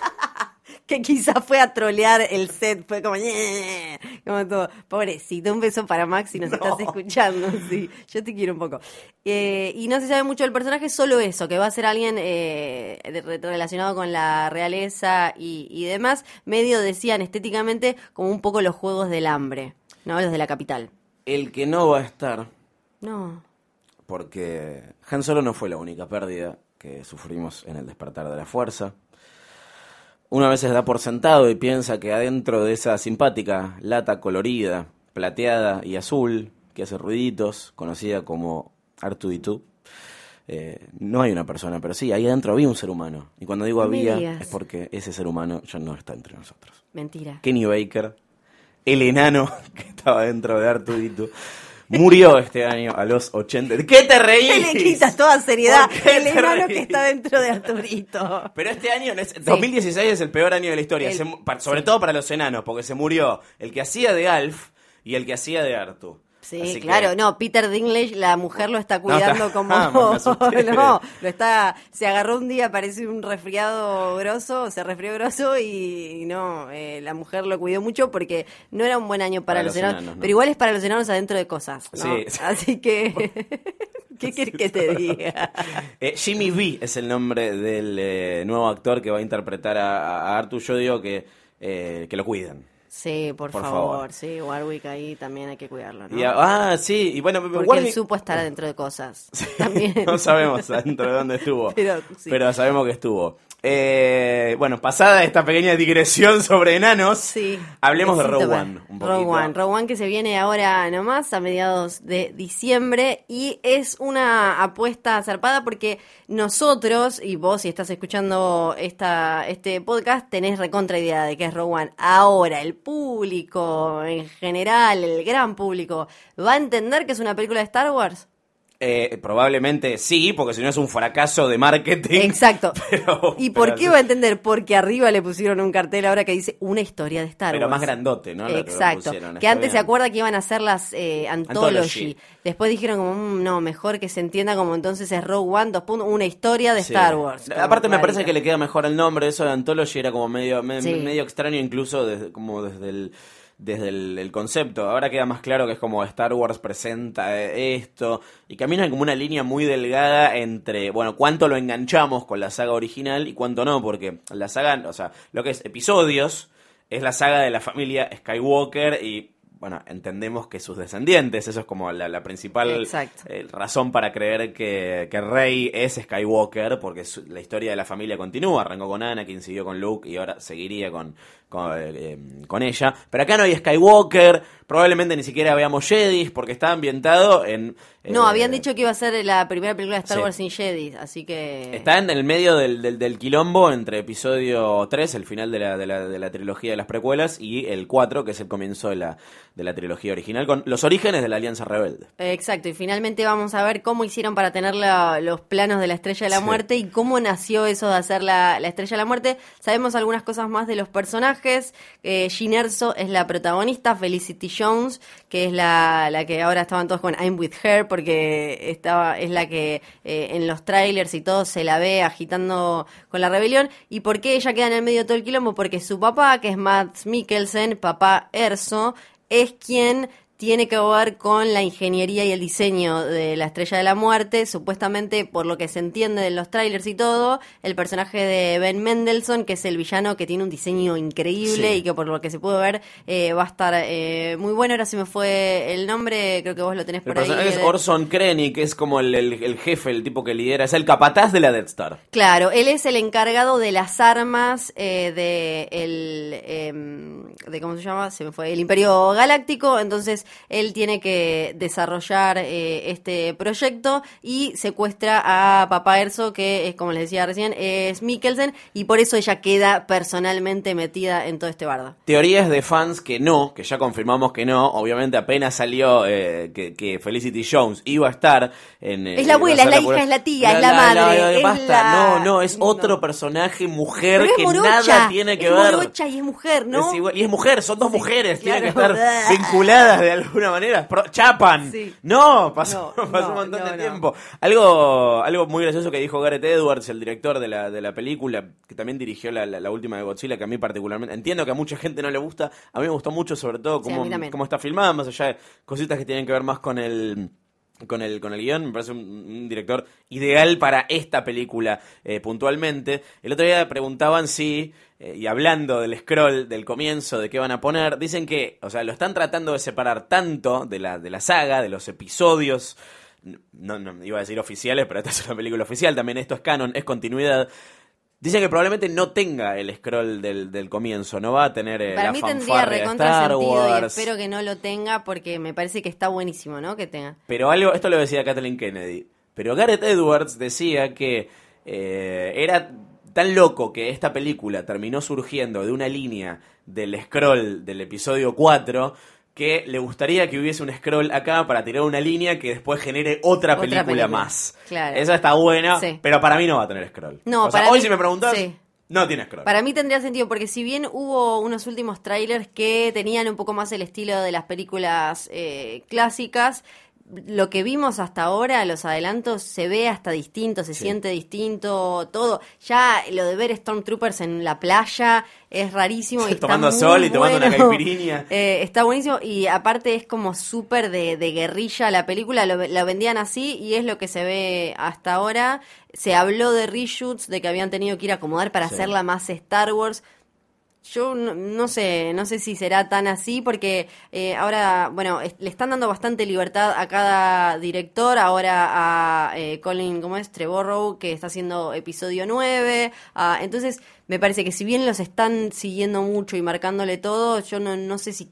que quizás fue a trolear el set, fue como, como todo, pobrecito, un beso para Max si nos estás escuchando, sí, yo te quiero un poco. Eh, y no se sabe mucho del personaje, solo eso, que va a ser alguien eh, re- relacionado con la realeza y, y demás, medio decían estéticamente como un poco los juegos del hambre, ¿no? Los de la capital. El que no va a estar, No. porque Han Solo no fue la única pérdida que sufrimos en el despertar de la fuerza. Uno a veces da por sentado y piensa que adentro de esa simpática lata colorida, plateada y azul, que hace ruiditos, conocida como R2D2, eh, no hay una persona, pero sí, ahí adentro había un ser humano. Y cuando digo No había, es porque ese ser humano ya no está entre nosotros. Mentira. Kenny Baker, el enano que estaba dentro de R2D2, murió este año a los 80. ¿Qué te reís? ¿Qué le quitas toda seriedad? ¿Por qué El enano que está dentro de Arturito. Pero este año, es- 2016 es el peor año de la historia, El- Se sobre todo para los enanos, porque se murió el que hacía de Alf y el que hacía de Artu. Sí, Así que- claro, no, Peter Dinklage, la mujer lo está cuidando está- como... Ah, no, lo está... Se agarró un día, parece un resfriado grosso, se resfrió grosso y no, eh, la mujer lo cuidó mucho porque no era un buen año para, Para los los enanos, enanos, ¿no? pero igual es para los enanos adentro de cosas, ¿no? Sí. Así que... ¿Qué quieres que te diga? Eh, Jimmy V es el nombre del eh, nuevo actor que va a interpretar a, a Artu. Yo digo que, eh, que lo cuiden. Sí, por, Por favor, favor. sí, Warwick ahí también hay que cuidarlo, ¿no? Y ah, sí, y bueno, Porque Warwick- él supo estar adentro de cosas. También. no sabemos adentro de dónde estuvo. Pero, sí. Pero sabemos que estuvo. Eh, bueno, pasada esta pequeña digresión sobre enanos, Sí. hablemos de Rogue One. Un Rogue. One, Rogue One que se viene ahora nomás a mediados de diciembre y es una apuesta zarpada porque nosotros, y vos si estás escuchando esta, este podcast, tenés recontra idea de qué es Rogue One. Ahora, el público en general, el gran público, ¿va a entender que es una película de Star Wars? Eh, probablemente sí, porque si no es un fracaso de marketing. Exacto. Pero- ¿Y por pero qué va a entender? Porque arriba le pusieron un cartel ahora que dice una historia de Star Pero Wars. más grandote, ¿no? Lo Exacto. que antes se acuerda que iban a hacer las eh, anthology. Anthology. Después dijeron como, "Mm, no, mejor que se entienda como entonces es Rogue One, dos puntos, una historia de Sí. Star Wars. Aparte me parece que le queda mejor el nombre, eso de Anthology era como medio, me- Sí. medio extraño incluso desde, como desde el desde el, el concepto. Ahora queda más claro que es como Star Wars presenta eh, esto y caminan como una línea muy delgada entre, bueno, cuánto lo enganchamos con la saga original y cuánto no, porque la saga, o sea, lo que es episodios es la saga de la familia Skywalker y bueno, entendemos que sus descendientes, eso es como la, la principal eh, razón para creer que, que Rey es Skywalker, porque su- la historia de la familia continúa. Arrancó con Anakin, siguió con Luke y ahora seguiría con, con, eh, con ella. Pero acá no hay Skywalker, probablemente ni siquiera veamos Jedis, porque está ambientado en... eh, No, habían dicho que iba a ser la primera película de Star Sí. Wars sin Jedi, así que... Está en el medio del, del, del quilombo entre episodio 3, el final de la, de, la, de la trilogía de las precuelas, y el 4, que es el comienzo de la, de la trilogía original, con los orígenes de la Alianza Rebelde. Exacto, y finalmente vamos a ver cómo hicieron para tener la- los planos de la Estrella de la Sí. Muerte y cómo nació eso de hacer la, la Estrella de la Muerte. Sabemos algunas cosas más de los personajes. Eh, Jean Erso es la protagonista, Felicity Jones, que es la, la que ahora estaban todos con I'm with her, porque estaba, es la que eh, en los trailers y todo se la ve agitando con la rebelión. ¿Y por qué ella queda en el medio de todo el quilombo? Porque su papá, que es Matt Mikkelsen, papá Erso, es quien tiene que ver con la ingeniería y el diseño de la Estrella de la Muerte. Supuestamente, por lo que se entiende de los trailers y todo, el personaje de Ben Mendelssohn, que es el villano que tiene un diseño increíble Sí. y que por lo que se puede ver eh, va a estar eh, muy bueno. Ahora se me fue el nombre, creo que vos lo tenés El por ahí. personaje es El- Orson Krennic, que es como el, el- el jefe, el tipo que lidera, es el capataz de la Death Star. Claro, él es el encargado de las armas eh, de el em, de cómo se llama, se me fue el Imperio Galáctico, entonces él tiene que desarrollar eh, este proyecto y secuestra a Papá Erso, que es como les decía recién, es Mikkelsen y por eso ella queda personalmente metida en todo este bardo. Teorías de fans que no, que ya confirmamos que no. Obviamente apenas salió eh, que, que Felicity Jones iba a estar en... eh, Es la abuela, es la hija, es la tía, es la madre, es basta, la- no, no, es No. otro personaje, mujer, Pero es que morocha, nada tiene que es ver. morocha y es mujer, ¿no? Es igual- y es mujer, son dos Sí, mujeres, tienen que estar vinculadas de alguna manera. Pro- chapan. Sí. No, pasó, No, pasó no, un montón no, de tiempo. Algo, algo muy gracioso que dijo Gareth Edwards, el director de la, de la película, que también dirigió la, la- la última de Godzilla, que a mí particularmente, entiendo que a mucha gente no le gusta, a mí me gustó mucho sobre todo cómo, cómo está filmada, más allá de cositas que tienen que ver más con el con el, con el guion, me parece un, un director ideal para esta película eh, puntualmente. El otro día preguntaban si, eh, y hablando del scroll del comienzo, de qué van a poner, dicen que, o sea, lo están tratando de separar tanto de la, de la saga, de los episodios, no, no iba a decir oficiales, pero esta es una película oficial, también esto es canon, es continuidad. Dicen que probablemente no tenga el scroll del, del comienzo, no va a tener eh, Para la mí tendría Star y Wars. espero que no lo tenga porque me parece que está buenísimo, ¿no? Que tenga. Pero algo, esto lo decía Kathleen Kennedy. Pero Gareth Edwards decía que eh, era tan loco que esta película terminó surgiendo de una línea del scroll del episodio 4 que le gustaría que hubiese un scroll acá para tirar una línea que después genere otra, Otra película, película, más. claro. Esa está buena, Sí. pero para mí no va a tener scroll. No, o sea, hoy si me preguntas, sí. no tiene scroll. Para mí tendría sentido porque si bien hubo unos últimos trailers que tenían un poco más el estilo de las películas eh, clásicas, lo que vimos hasta ahora, los adelantos, se ve hasta distinto, se Sí. siente distinto, todo. Ya lo de ver Stormtroopers en la playa es rarísimo. Y está Tomando muy sol y tomando una caipirinha. Eh, está buenísimo y aparte es como súper de, de guerrilla la película, lo, lo vendían así y es lo que se ve hasta ahora. Se habló de reshoots, de que habían tenido que ir a acomodar para Sí. hacerla más Star Wars. Yo no, no sé, no sé si será tan así porque eh, ahora, bueno, le están dando bastante libertad a cada director, ahora a eh, Colin, ¿cómo es? Trevorrow, que está haciendo episodio 9, ah, entonces me parece que si bien los están siguiendo mucho y marcándole todo, yo no, no sé si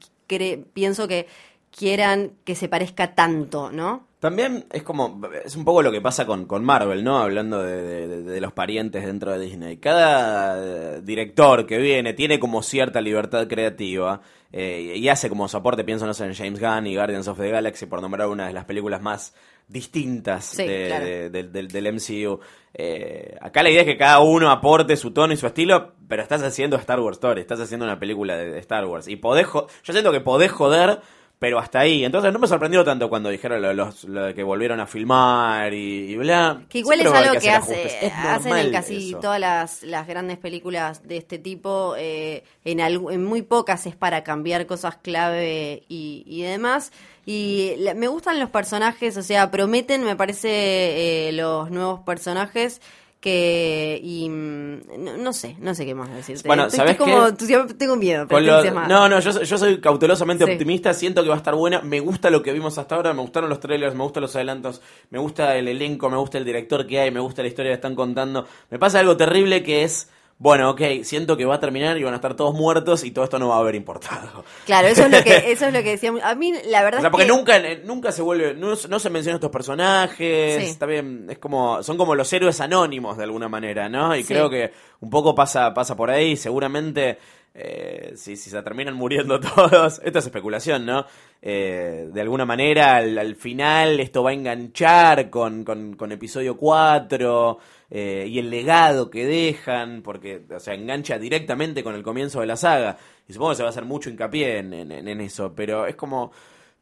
pienso que quieran que se parezca tanto, ¿no? También es como, es un poco lo que pasa con, con Marvel, ¿no? Hablando de, de- los parientes dentro de Disney. Cada eh, director que viene tiene como cierta libertad creativa eh, y hace como soporte, pienso, no sé, en James Gunn y Guardians of the Galaxy, por nombrar una de las películas más distintas Sí, de- claro. de- del- del, del MCU. Eh, acá la idea es que cada uno aporte su tono y su estilo, pero estás haciendo Star Wars Story, estás haciendo una película de, Star Wars. Y podés, yo siento que podés joder, pero hasta ahí. Entonces no me sorprendió tanto cuando dijeron lo, los- lo de que volvieron a filmar y, y bla. Que igual Siempre es algo que, hace, hacen en casi eso. todas las, las grandes películas de este tipo. eh, en, en muy pocas es para cambiar cosas clave y, y demás. Y la- me gustan los personajes, o sea, prometen, me parece, eh, los nuevos personajes que y mm, no, no sé, no sé qué más decirte. Bueno, Estoy- ¿sabes estoy como qué? tengo miedo, pero lo- no, no, yo, soy- yo soy cautelosamente Sí. optimista, siento que va a estar buena, me gusta lo que vimos hasta ahora, me gustaron los trailers, me gustan los adelantos, me gusta el elenco, me gusta el director que hay, me gusta la historia que están contando. Me pasa algo terrible que es, bueno, ok, siento que va a terminar y van a estar todos muertos y todo esto no va a haber importado. Claro, eso es lo que eso es lo que decíamos. A mí la verdad O sea, es porque que nunca, nunca se vuelve, no, no se mencionan estos personajes, Sí. está bien, es como, son como los héroes anónimos de alguna manera, ¿no? Y Sí. creo que un poco pasa, pasa por ahí, seguramente, eh, si, si se terminan muriendo todos, esto es especulación, ¿no? Eh, de alguna manera, al, al final, esto va a enganchar con, con, con episodio 4 eh, y el legado que dejan, porque, o sea, engancha directamente con el comienzo de la saga. Y supongo que se va a hacer mucho hincapié en, en- en eso, pero es como...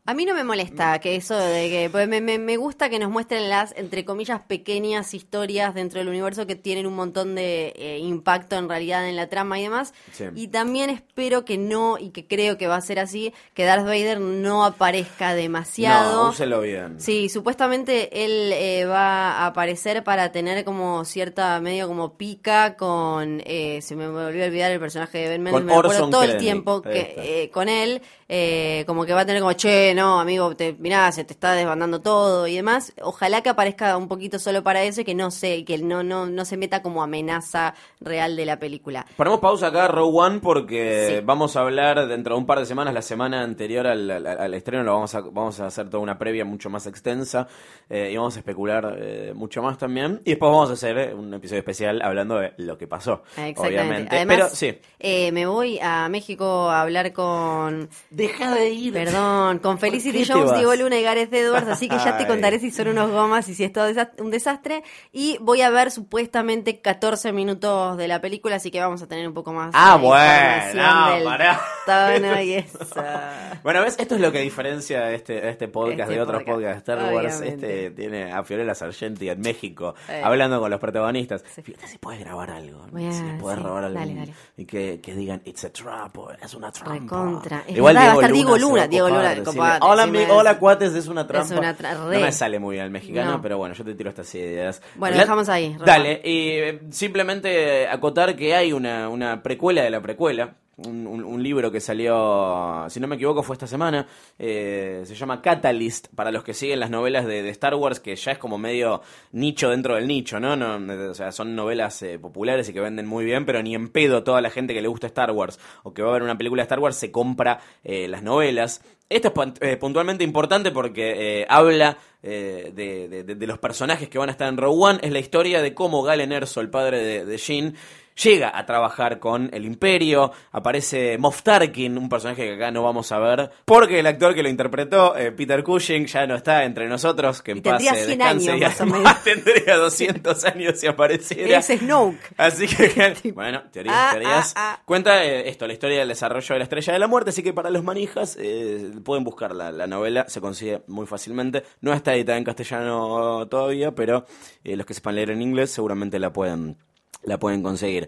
A mí no me molesta que eso de que pues me, me, me gusta que nos muestren las entre comillas pequeñas historias dentro del universo que tienen un montón de eh, impacto en realidad en la trama y demás. Sí. Y también espero que no y que creo que va a ser así que Darth Vader no aparezca demasiado. No, úselo bien. Sí, supuestamente él eh, va a aparecer para tener como cierta medio como pica con eh, se me volvió a olvidar el personaje de Ben Mendes, me acuerdo todo el tiempo que eh, con él eh, como que va a tener como che no amigo te mirá se te está desbandando todo y demás ojalá que aparezca un poquito solo para eso y que no se que no no no se meta como amenaza real de la película Ponemos pausa acá, Row One, porque Sí. vamos a hablar dentro de un par de semanas, la semana anterior al, al- al estreno, lo vamos a, vamos a hacer toda una previa mucho más extensa eh, y vamos a especular eh, mucho más también. Y después vamos a hacer eh, un episodio especial hablando de lo que pasó, Exactamente. obviamente. Además, Pero sí. eh, me voy a México a hablar con Deja de ir. Perdón, con ¿Por Felicity Jones, vas? Diego Luna y Gareth Edwards, así que ya te contaré si son unos gomas y si es todo un desastre. Y voy a ver supuestamente 14 minutos de la película, así que vamos a tener un poco más Ah, bueno, tono y eso. Bueno, ¿ves? Esto es lo que diferencia este, este podcast Este de otros podcast, podcasts de Star Wars. obviamente. Este tiene a Fiorella Sargenti en México, Eh. hablando con los protagonistas. Fíjate si puedes grabar algo. A- si puedes sí, robar algo. dale, dale. Y que, que digan, it's a trap, o es una trampa. Recontra. Igual verdad, va a Diego estar Diego se va Luna, Diego Luna, hola, mi- hola, cuates, es una trampa. una tra- no me sale muy bien el mexicano, No. pero bueno, yo te tiro estas ideas. Bueno, La- dejamos ahí. Dale, y eh, simplemente acotar que hay una, una precuela de la precuela. Un, libro que salió, si no me equivoco, fue esta semana. eh, se llama Catalyst, para los que siguen las novelas de, Star Wars, que ya es como medio nicho dentro del nicho, ¿no? no eh, o sea, son novelas eh, populares y que venden muy bien, pero ni en pedo toda la gente que le gusta Star Wars o que va a ver una película de Star Wars se compra eh, las novelas. Esto es eh, puntualmente importante porque habla eh, de, de- los personajes que van a estar en Rogue One. Es la historia de cómo Galen Erso, el padre de, de Jin, llega a trabajar con el Imperio. Aparece Moff Tarkin, un personaje que acá no vamos a ver, porque el actor que lo interpretó, eh, Peter Cushing, ya no está entre nosotros. Que en Y tendría paz, eh, 100 descanse, años, y más o menos. tendría 200 años si apareciera. Es Snoke. Así que, bueno, teorías, Ah, teorías. ah, ah. Cuenta eh, esto, la historia del desarrollo de la Estrella de la Muerte, así que para los manijas eh, pueden buscar la, la novela, se consigue muy fácilmente. No está editada en castellano todavía, pero los que sepan leer en inglés seguramente la pueden la pueden conseguir.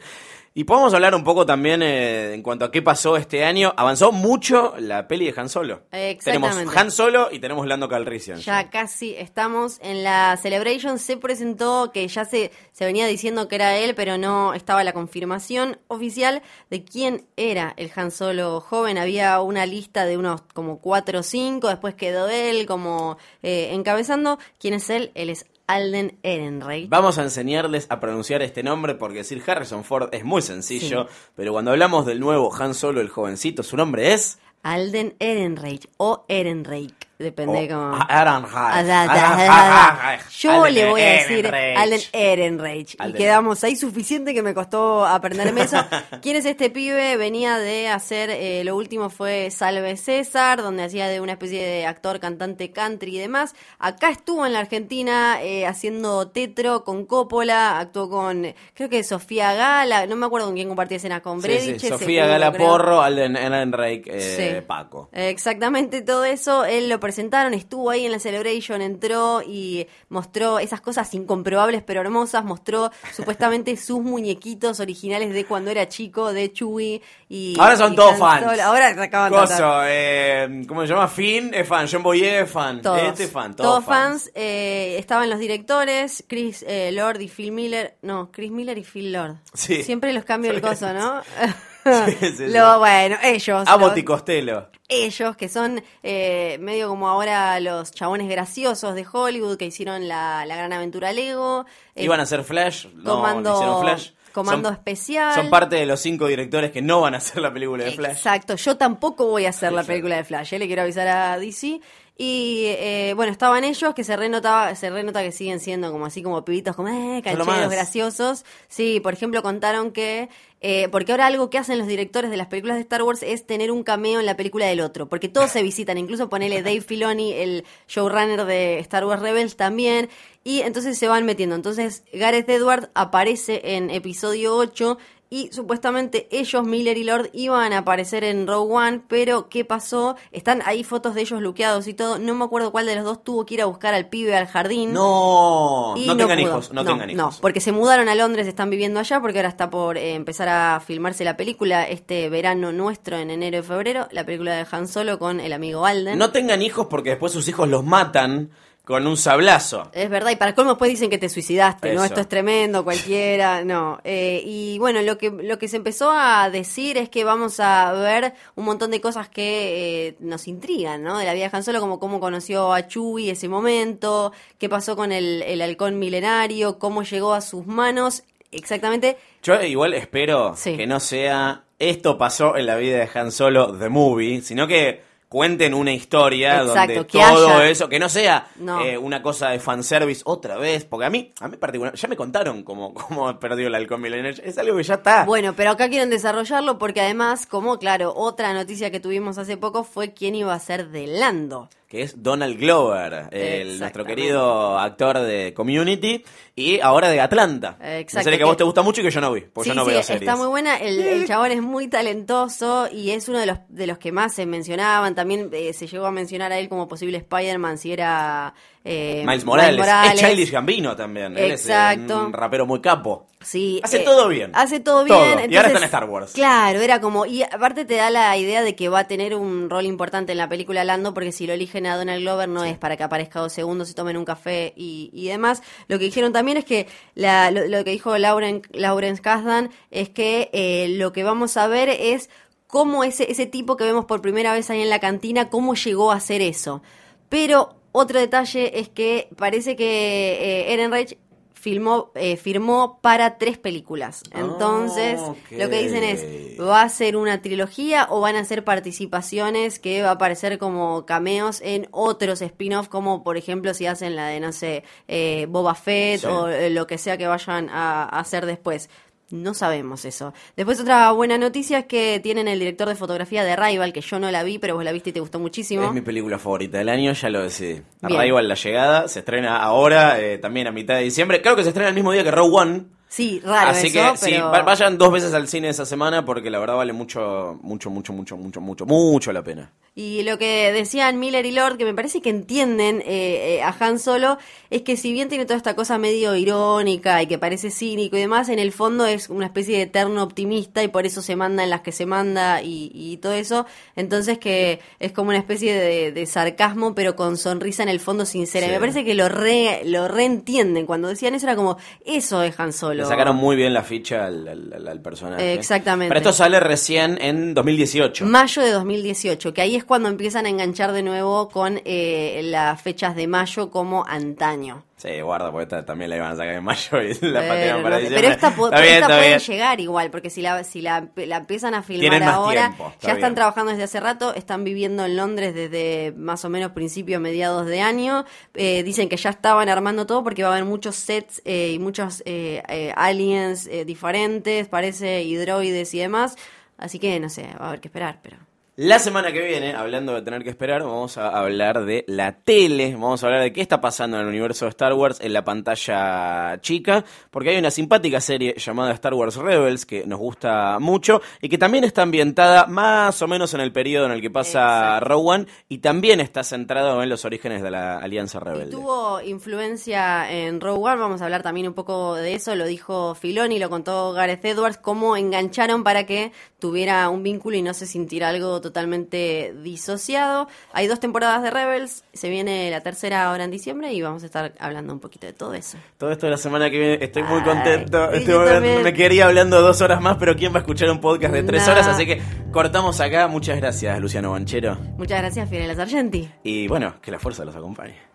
Y podemos hablar un poco también eh, en cuanto a qué pasó este año. Avanzó mucho la peli de Han Solo. Exactamente. Tenemos Han Solo y tenemos Lando Calrissian. Ya casi estamos en la Celebration. Se presentó que ya se, se venía diciendo que era él, pero no estaba la confirmación oficial de quién era el Han Solo joven. Había una lista de unos como cuatro o cinco. Después quedó él como eh, encabezando. ¿Quién es él? Él es Alden Ehrenreich. Vamos a enseñarles a pronunciar este nombre porque decir Harrison Ford es muy sencillo, pero cuando hablamos del nuevo Han Solo, el jovencito, su nombre es... Alden Ehrenreich o Ehrenreich. Depende Oh, como. Ehrenreich. Ah, da. Ehrenreich. Yo le voy a decir. Alden Ehrenreich. Y quedamos ahí suficiente que me costó aprenderme eso. ¿Quién es este pibe? Venía de hacer, eh, lo último fue Salve César, donde hacía de una especie de actor, cantante country y demás. Acá estuvo en la Argentina eh, haciendo tetro con Coppola, actuó con, creo que Sofía Gala, no me acuerdo con quién compartía escena, con Sí, sí, Sofía Gala. Porro, Alden Ehrenreich, eh, Sí. Paco. Exactamente todo eso, él lo presentaron, estuvo ahí en la Celebration, entró y mostró esas cosas incomprobables pero hermosas, mostró supuestamente sus muñequitos originales de cuando era chico, de Chewie y... Ahora son y todos fans. Ahora se acaban de Coso, eh, ¿cómo se llama? Finn es fan, John Boyega es fan, Todos, este es fan, todos todos, fans. eh, estaban los directores, Chris eh, Lord y Phil Miller. No, Chris Miller y Phil Lord. Sí. Siempre los cambio el coso, ¿no? Sí, sí, sí. Lo, bueno, ellos. Amo los- Costello. ellos, que son eh, medio como ahora los chabones graciosos de Hollywood que hicieron la, la gran aventura Lego. eh, Iban a hacer Flash, no comando, hicieron Flash. comando Son- especial. Son parte de los cinco directores que no van a hacer la película de Flash. Exacto, yo tampoco voy a hacer la película de Flash, ¿eh? le quiero avisar a DC. Y eh, bueno, estaban ellos que se renotaba, se renota que siguen siendo como así como pibitos, como eh, cancheros, graciosos. Sí, por ejemplo, contaron que, eh, porque ahora algo que hacen los directores de las películas de Star Wars es tener un cameo en la película del otro, porque todos se visitan, incluso ponele Dave Filoni, el showrunner de Star Wars Rebels también, y entonces se van metiendo. Entonces Gareth Edwards aparece en episodio 8 y supuestamente ellos, Miller y Lord, iban a aparecer en Rogue One, pero ¿qué pasó? Están ahí fotos de ellos luqueados y todo. No me acuerdo cuál de los dos tuvo que ir a buscar al pibe al jardín. No, Y no tengan pudo. hijos, no, tengan hijos. No, porque se mudaron a Londres, están viviendo allá, porque ahora está por eh, empezar a filmarse la película este verano nuestro, en enero y febrero, la película de Han Solo con el amigo Alden. No tengan hijos porque después sus hijos los matan con un sablazo. Es verdad, y para colmo después dicen que te suicidaste, ¿no? Esto es tremendo, cualquiera, no. Eh, y bueno, lo que, lo que se empezó a decir es que vamos a ver un montón de cosas que eh, nos intrigan, ¿no? De la vida de Han Solo, como cómo conoció a Chewie ese momento, qué pasó con el, el halcón milenario, cómo llegó a sus manos, exactamente. Yo igual espero Sí. que no sea esto pasó en la vida de Han Solo The Movie, sino que cuenten una historia Exacto, donde todo haya- eso, que no sea No. eh, una cosa de fanservice otra vez, porque a mí, a mí particular, ya me contaron cómo, cómo perdió el halcón milenario, es algo que ya está. Bueno, pero acá quieren desarrollarlo porque además, como claro, otra noticia que tuvimos hace poco fue quién iba a ser de Lando. Que es Donald Glover, el, nuestro querido actor de Community y ahora de Atlanta. Exacto, Una serie que a vos te gusta mucho y que yo no vi, porque sí, yo no sí, veo series. está muy buena. El, el chabón es muy talentoso y es uno de los de los que más se mencionaban. También eh, se llegó a mencionar a él como posible Spider-Man si era eh, Miles Morales. Es Childish Gambino también. Él es, eh, un rapero muy capo. Sí, Hace eh, todo bien. Hace todo bien. Todo. Y ahora está en Star Wars. Claro, era como. Y aparte te da la idea de que va a tener un rol importante en la película Lando, porque si lo eligen a Donald Glover no es para que aparezca dos segundos y tomen un café y, y demás. Lo que dijeron también es que la- lo, lo que dijo Lauren, Lawrence Kasdan es que eh, lo que vamos a ver es cómo ese, ese tipo que vemos por primera vez ahí en la cantina, cómo llegó a hacer eso. Pero otro detalle es que parece que eh, Ehrenreich filmó, eh, firmó para tres películas. Entonces, ok. lo que dicen es, ¿va a ser una trilogía o van a ser participaciones que va a aparecer como cameos en otros spin-off, como por ejemplo si hacen la de, no sé, eh, Boba Fett Sí. o eh, lo que sea que vayan a, a hacer después? No sabemos eso. Después otra buena noticia es que tienen el director de fotografía de Rival, que yo no la vi, pero vos la viste y te gustó muchísimo. Es mi película favorita del año, ya lo decidí. Arrival La Llegada, se estrena ahora, eh, también a mitad de diciembre. Creo que se estrena el mismo día que Rogue One. Sí, raro Así eso, que sí, pero- va- vayan dos veces al cine esa semana porque la verdad vale mucho, mucho, mucho, mucho, mucho, mucho, mucho la pena. Y lo que decían Miller y Lord, que me parece que entienden eh, eh, a Han Solo, es que si bien tiene toda esta cosa medio irónica y que parece cínico y demás, en el fondo es una especie de eterno optimista y por eso se manda en las que se manda y, y todo eso. Entonces que es como una especie de, de sarcasmo, pero con sonrisa en el fondo sincera. Y Sí. me parece que lo re, lo reentienden. Cuando decían eso era como, eso es Han Solo. Le sacaron muy bien la ficha al, al- al- al personaje. Exactamente. Pero esto sale recién en 2018. Mayo de 2018, que ahí es cuando empiezan a enganchar de nuevo con eh, las fechas de mayo como antaño. Sí, guarda, porque esta también la iban a sacar en mayo y la patearon para diciembre. pero esta, po- Está pero bien, esta está puede bien. llegar igual, porque si la, si la, la empiezan a filmar ahora, tiempo, está ya están trabajando desde hace rato, están viviendo en Londres desde más o menos principio, mediados de año. Eh, dicen que ya estaban armando todo porque va a haber muchos sets eh, y muchos eh, aliens diferentes, parece, y droides y demás. Así que no sé, va a haber que esperar, pero... La semana que viene, hablando de tener que esperar, vamos a hablar de la tele, vamos a hablar de qué está pasando en el universo de Star Wars en la pantalla chica, porque hay una simpática serie llamada Star Wars Rebels que nos gusta mucho y que también está ambientada más o menos en el periodo en el que pasa Exacto. Rogue One y también está centrado en los orígenes de la Alianza Y Rebelde. tuvo influencia en One, vamos a hablar también un poco de eso, lo dijo Filoni, lo contó Gareth Edwards, cómo engancharon para que tuviera un vínculo y no se sintiera algo totalmente disociado. Hay dos temporadas de Rebels, se viene la tercera ahora en diciembre y vamos a estar hablando un poquito de todo eso. Todo esto de la semana que viene, estoy muy Ay, contento. sí, Estoy me quería hablando dos horas más, pero ¿quién va a escuchar un podcast de tres horas? Así que cortamos acá. Muchas gracias, Luciano Banchero. Muchas gracias, Fiorella Sargenti. Y bueno, que la fuerza los acompañe.